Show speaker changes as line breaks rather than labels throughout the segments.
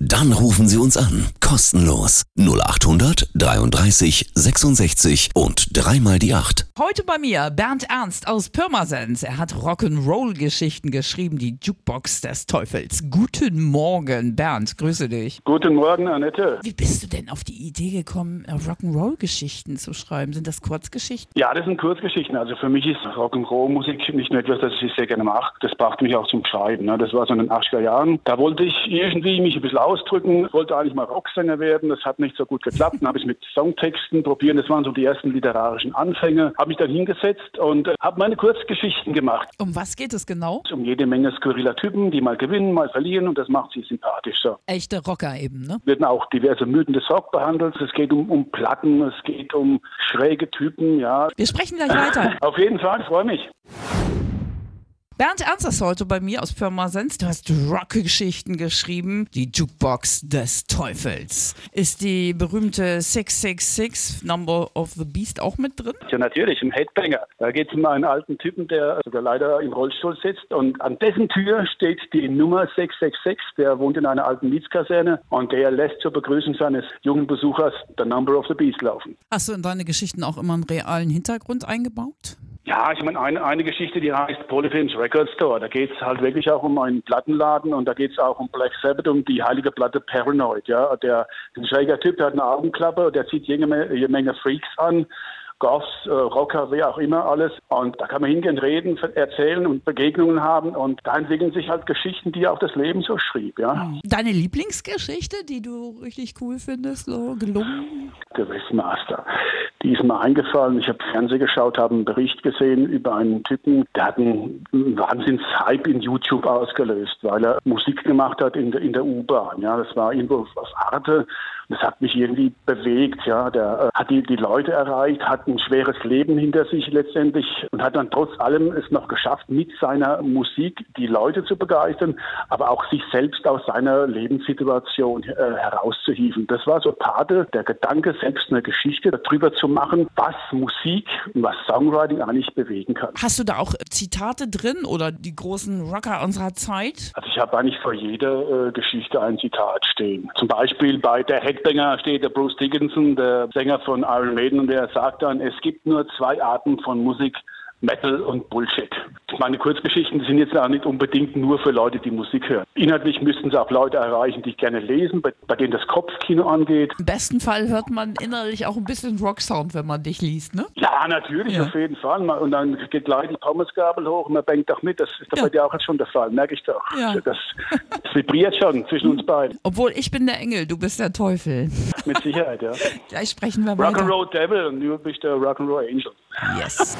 Dann rufen Sie uns an. Kostenlos. 0800 33 66 und dreimal die 8.
Heute bei mir Bernd Ernst aus Pirmasens. Er hat Rock'n'Roll-Geschichten geschrieben, die Jukebox des Teufels. Guten Morgen, Bernd. Grüße dich.
Guten Morgen, Annette.
Wie bist du denn auf die Idee gekommen, Rock'n'Roll-Geschichten zu schreiben? Sind das Kurzgeschichten?
Ja, das sind Kurzgeschichten. Also für mich ist Rock'n'Roll-Musik nicht nur etwas, das ich sehr gerne mache. Das brachte mich auch zum Schreiben. ne? Das war so in den 80er Jahren. Da wollte ich irgendwie mich ein bisschen ausdrücken, wollte eigentlich mal Rocksänger werden. Das hat nicht so gut geklappt. Dann habe ich mit Songtexten probiert. Das waren so die ersten literarischen Anfänge. Habe mich dann hingesetzt und äh, habe meine Kurzgeschichten gemacht.
Um was geht es genau?
Um jede Menge skurriler Typen, die mal gewinnen, mal verlieren und das macht sie sympathisch so.
Echte Rocker eben, ne?
werden auch diverse Mythen des Rock behandelt. Es geht um, um Platten, es geht um schräge Typen, ja.
Wir sprechen gleich weiter.
Auf jeden Fall, freue mich.
Bernd Ernst ist heute bei mir aus Pirmasens. Du hast Rockgeschichten geschrieben. Die Jukebox des Teufels. Ist die berühmte 666 Number of the Beast auch mit drin?
Ja, natürlich, im Headbanger. Da geht es um einen alten Typen, der sogar leider im Rollstuhl sitzt. Und an dessen Tür steht die Nummer 666. Der wohnt in einer alten Mietskaserne und der lässt zur Begrüßung seines jungen Besuchers The Number of the Beast laufen.
Hast du in deine Geschichten auch immer einen realen Hintergrund eingebaut?
Ja, ich meine, eine, eine Geschichte, die heißt Polyphilms Record Store. Da geht es halt wirklich auch um einen Plattenladen und da geht es auch um Black Sabbath, um die heilige Platte Paranoid. Ja, der ein schräger Typ, der hat eine Augenklappe, der zieht jede Menge, jede Menge Freaks an. Goths, äh, Rocker, wer auch immer alles. Und da kann man hingehen, reden, erzählen und Begegnungen haben. Und da entwickeln sich halt Geschichten, die auch das Leben so schrieb, ja.
Deine Lieblingsgeschichte, die du richtig cool findest, so gelungen?
Gewissmaster. Die ist mir eingefallen. Ich habe Fernsehen geschaut, habe einen Bericht gesehen über einen Typen, der hat einen Wahnsinns-Hype in YouTube ausgelöst, weil er Musik gemacht hat in der, in der U-Bahn. Ja, das war irgendwo auf Arte. Das hat mich irgendwie bewegt. Ja, der äh, hat die, die Leute erreicht, hat ein schweres Leben hinter sich letztendlich und hat dann trotz allem es noch geschafft, mit seiner Musik die Leute zu begeistern, aber auch sich selbst aus seiner Lebenssituation äh, herauszuhieven. Das war so Pate, der Gedanke, selbst eine Geschichte darüber zu machen, was Musik und was Songwriting eigentlich bewegen kann.
Hast du da auch Zitate drin oder die großen Rocker unserer Zeit?
Also ich habe eigentlich vor jeder äh, Geschichte ein Zitat stehen. Zum Beispiel bei der Headbanger steht der Bruce Dickinson, der Sänger von Iron Maiden, und der sagt dann, es gibt nur zwei Arten von Musik, Metal und Bullshit. Meine Kurzgeschichten sind jetzt auch nicht unbedingt nur für Leute, die Musik hören. Inhaltlich müssten sie auch Leute erreichen, die gerne lesen, bei, bei denen das Kopfkino angeht.
Im besten Fall hört man innerlich auch ein bisschen Rocksound, wenn man dich liest, ne?
Ja, natürlich,
Ja.
auf jeden Fall. Und dann geht gleich die Pommesgabel hoch und man bangt doch mit. Das ist doch
Ja.
bei dir auch jetzt schon der Fall, merke ich doch.
Ja.
Das, das vibriert schon zwischen uns beiden,
Obwohl ich bin der Engel, du bist der Teufel.
mit Sicherheit, ja.
Gleich sprechen wir weiter.
Rock'n'Roll Devil und du bist der Rock'n'Roll Angel.
Yes.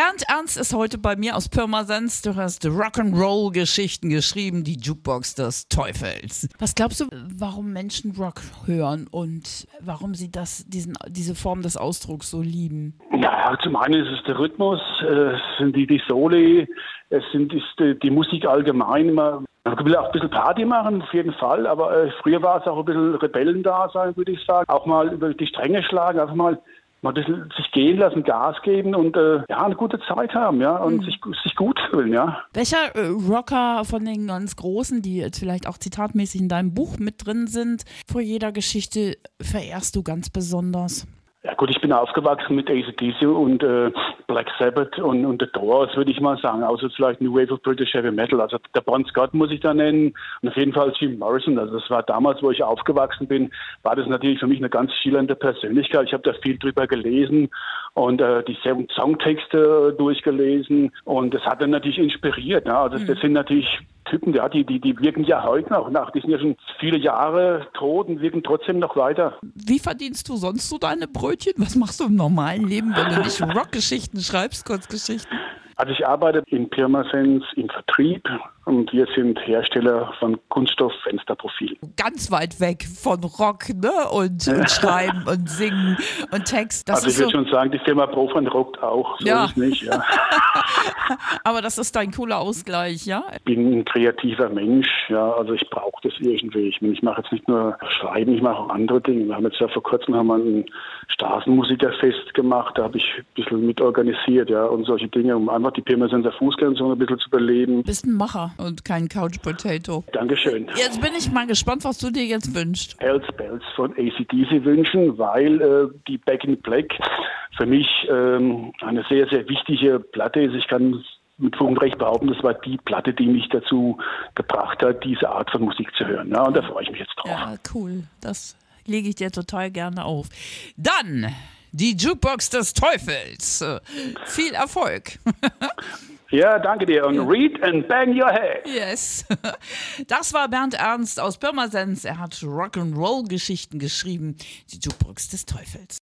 Bernd Ernst ist heute bei mir aus Pirmasens. Du hast Rock'n'Roll-Geschichten geschrieben, die Jukebox des Teufels. Was glaubst du, warum Menschen Rock hören und warum sie das, diesen, diese Form des Ausdrucks so lieben?
Ja, zum einen ist es der Rhythmus, äh, es sind die, die Soli, es sind ist die, die Musik allgemein. Man will auch ein bisschen Party machen, auf jeden Fall, aber äh, früher war es auch ein bisschen Rebellen da sein, würde ich sagen. Auch mal über die Stränge schlagen, einfach mal mal ein bisschen sich gehen lassen, Gas geben und äh, ja, eine gute Zeit haben, ja, und sich, sich gut fühlen, ja.
Welcher äh, Rocker von den ganz Großen, die jetzt vielleicht auch zitatmäßig in deinem Buch mit drin sind, vor jeder Geschichte verehrst du ganz besonders?
Ja gut, ich bin aufgewachsen mit ACDC und äh, Black Sabbath und, und The Doors, würde ich mal sagen. Außer vielleicht New Wave of British Heavy Metal. Also der Bon Scott muss ich da nennen und auf jeden Fall Jim Morrison. Also das war damals, wo ich aufgewachsen bin, war das natürlich für mich eine ganz schillernde Persönlichkeit. Ich habe da viel drüber gelesen und äh, die Songtexte durchgelesen und das hat dann natürlich inspiriert. Ja. Also das sind natürlich Typen, ja, die, die, die wirken ja heute noch nach. Die sind ja schon viele Jahre tot und wirken trotzdem noch weiter.
Wie verdienst du sonst so deine Brötchen? Was machst du im normalen Leben, wenn du nicht Rockgeschichten schreibst, Kurzgeschichten?
Also ich arbeite in Pirmasens im Vertrieb Und wir sind Hersteller von Kunststofffensterprofilen.
Ganz weit weg von Rock ne? und, und Schreiben und Singen und Text.
Das also ich würde so schon sagen, die Firma Profan rockt auch. So ja. nicht, ja.
Aber das ist dein cooler Ausgleich, ja?
Ich bin ein kreativer Mensch, ja. Also ich brauche das irgendwie. Ich, meine, ich mache jetzt nicht nur Schreiben, ich mache auch andere Dinge. Wir haben jetzt ja vor kurzem haben wir ein Straßenmusikerfest gemacht. Da habe ich ein bisschen mitorganisiert, ja. Und solche Dinge, um einfach die Pirmasens Fußgängerzone ein bisschen zu beleben.
Bist ein Macher und kein Couch Potato.
Dankeschön.
Jetzt bin ich mal gespannt, was du dir jetzt wünschst.
Hells Bells von ACDC wünschen, weil äh, die Back in Black für mich ähm, eine sehr, sehr wichtige Platte ist. Ich kann mit Fug und Recht behaupten, das war die Platte, die mich dazu gebracht hat, diese Art von Musik zu hören. Ja, und da freue ich mich jetzt drauf.
Ja, cool. Das lege ich dir total gerne auf. Dann die Jukebox des Teufels. Viel Erfolg.
Ja, danke dir. Und read and bang your head.
Yes. Das war Bernd Ernst aus Pirmasens. Er hat Rock'n'Roll-Geschichten geschrieben. Die Jukebox des Teufels.